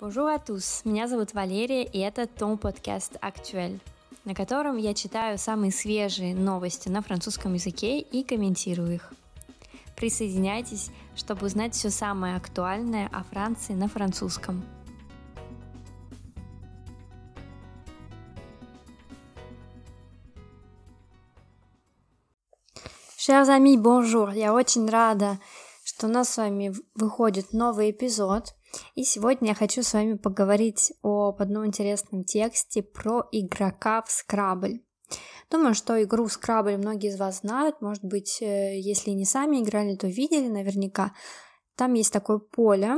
Bonjour à tous, меня зовут Валерия, и это Том подкаст «Актуэль», на котором я читаю самые свежие новости на французском языке и комментирую их. Присоединяйтесь, чтобы узнать все самое актуальное о Франции на французском. Chers amis, bonjour! Я очень рада, что у нас с вами выходит новый эпизод – и сегодня я хочу с вами поговорить об одном интересном тексте про игрока в Scrabble. Думаю, что игру Scrabble многие из вас знают, может быть, э, если не сами играли, то видели наверняка. Там есть такое поле,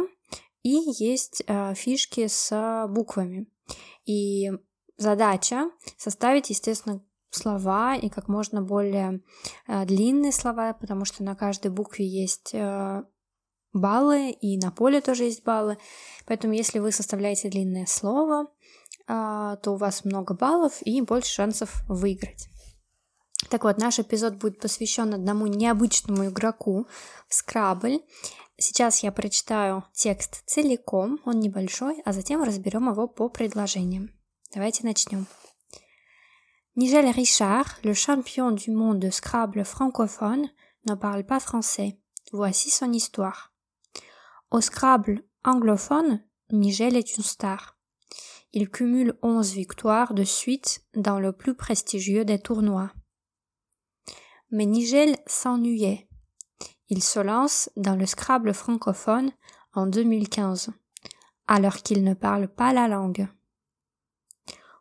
и есть э, фишки с буквами. И задача составить, естественно, слова и как можно более э, длинные слова, потому что на каждой букве есть э, баллы, и на поле тоже есть баллы. Поэтому если вы составляете длинное слово, а, то у вас много баллов и больше шансов выиграть. Так вот, наш эпизод будет посвящен одному необычному игроку в Scrabble. Сейчас я прочитаю текст целиком, он небольшой, а затем разберем его по предложениям. Давайте начнем. Nigel Richard, le champion du monde de Scrabble francophone, ne parle pas français. Voici son histoire. Au Scrabble anglophone, Nigel est une star. Il cumule 11 victoires de suite dans le plus prestigieux des tournois. Mais Nigel s'ennuyait. Il se lance dans le Scrabble francophone en 2015, alors qu'il ne parle pas la langue.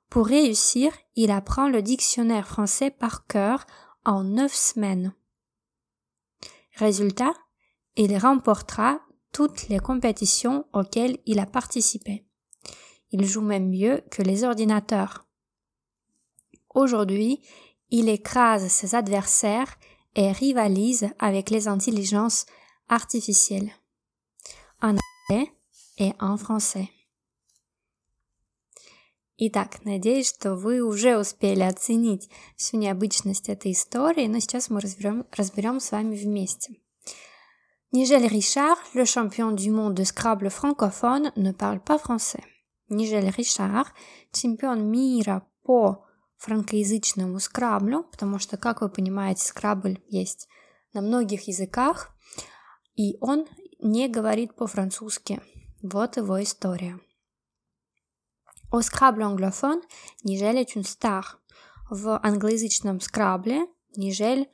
Pour réussir, il apprend le dictionnaire français par cœur en neuf semaines. Résultat, il remportera toutes les compétitions auxquelles il a participé. Il joue même mieux que les ordinateurs. Aujourd'hui, il écrase ses adversaires et rivalise avec les intelligences artificielles. En anglais et en français. Итак, надеюсь, что вы уже успели оценить всю необычность этой истории, но сейчас мы разберем, разберем с вами вместе. Nigel Richard, le champion du monde de Scrabble francophone, ne parle pas français. Nigel Richard, чемпион мира по франкоязычному скраблю, потому что, как вы понимаете, скрабль есть на многих языках, и он не говорит по-французски. Вот его история. Au Scrabble anglophone, Nigel est une star. В англоязычном скрабле Нижель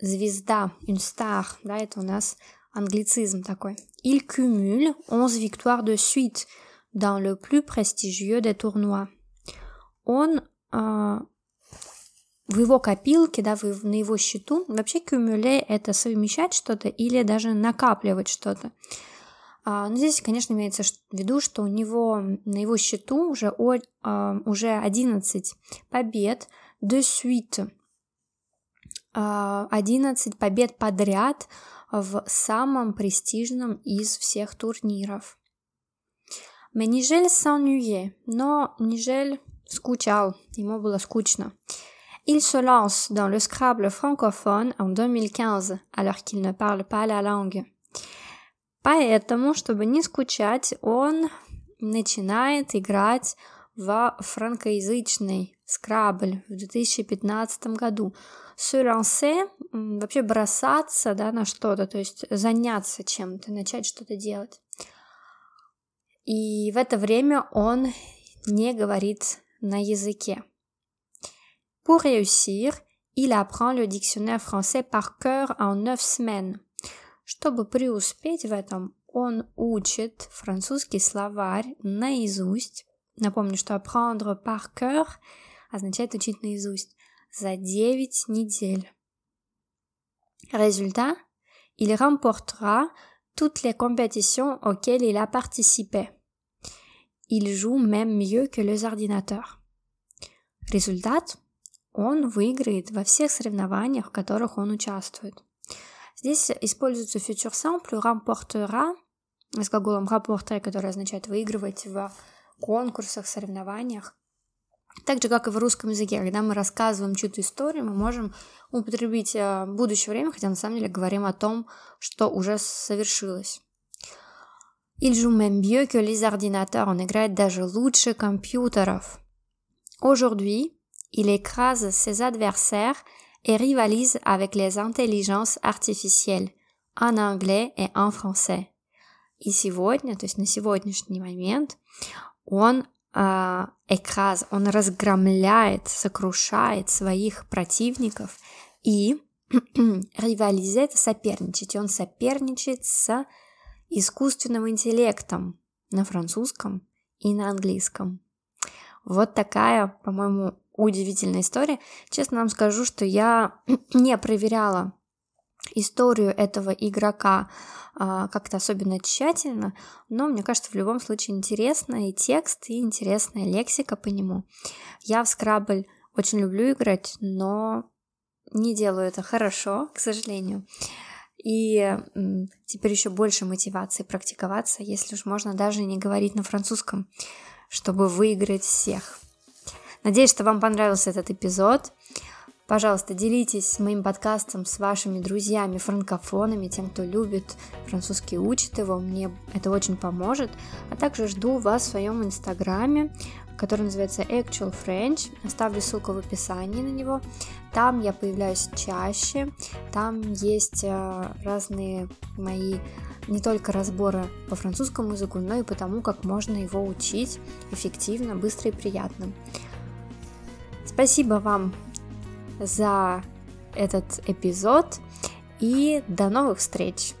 звезда, une star, да, это у нас англицизм такой. Il cumule 11 victoires de suite dans le plus prestigieux des tournois. Он э, в его копилке, да, в, на его счету, вообще кюмюле это совмещать что-то или даже накапливать что-то. А, но здесь, конечно, имеется в виду, что у него на его счету уже, о, а, уже 11 побед de suite, 11 побед подряд в самом престижном из всех турниров. Nigel s'ennuyait, но Nigel скучал, ему было скучно. Il se lance dans le Scrabble francophone en 2015, alors qu'il ne parle pas la langue. Поэтому, чтобы не скучать, он начинает играть в франкоязычный Scrabble в 2015 году. Se вообще бросаться да, на что-то, то есть заняться чем-то, начать что-то делать. И в это время он не говорит на языке. Pour réussir, il apprend le dictionnaire français par cœur en neuf semaines. Чтобы преуспеть в этом, он учит французский словарь наизусть. Напомню, что apprendre par cœur означает учить наизусть за 9 недель. Résultat, il remportera toutes les compétitions auxquelles il a participé. Il joue même mieux que les ordinateurs. Результат – он выиграет во всех соревнованиях, в которых он участвует. Здесь используется futur simple remportera с глаголом rapporter, который означает выигрывать в конкурсах, соревнованиях. Так же, как и в русском языке, когда мы рассказываем чью-то историю, мы можем употребить э, будущее время, хотя на самом деле говорим о том, что уже совершилось. Il joue même mieux que les ordinateurs, он играет даже лучше компьютеров. Aujourd'hui, il écrase ses adversaires et rivalise avec les intelligences artificielles en anglais et en français. И сегодня, то есть на сегодняшний момент, он э, экраз, он разгромляет, сокрушает своих противников и ривализе это соперничать. Он соперничает с искусственным интеллектом на французском и на английском. Вот такая, по-моему, удивительная история. Честно вам скажу, что я не проверяла историю этого игрока а, как-то особенно тщательно, но мне кажется, в любом случае интересно и текст, и интересная лексика по нему. Я в скрабль очень люблю играть, но не делаю это хорошо, к сожалению. И теперь еще больше мотивации практиковаться, если уж можно даже не говорить на французском, чтобы выиграть всех. Надеюсь, что вам понравился этот эпизод. Пожалуйста, делитесь моим подкастом с вашими друзьями, франкофонами, тем, кто любит французский, учит его. Мне это очень поможет. А также жду вас в своем инстаграме, который называется Actual French. Оставлю ссылку в описании на него. Там я появляюсь чаще. Там есть э, разные мои не только разборы по французскому языку, но и по тому, как можно его учить эффективно, быстро и приятно. Спасибо вам за этот эпизод и до новых встреч!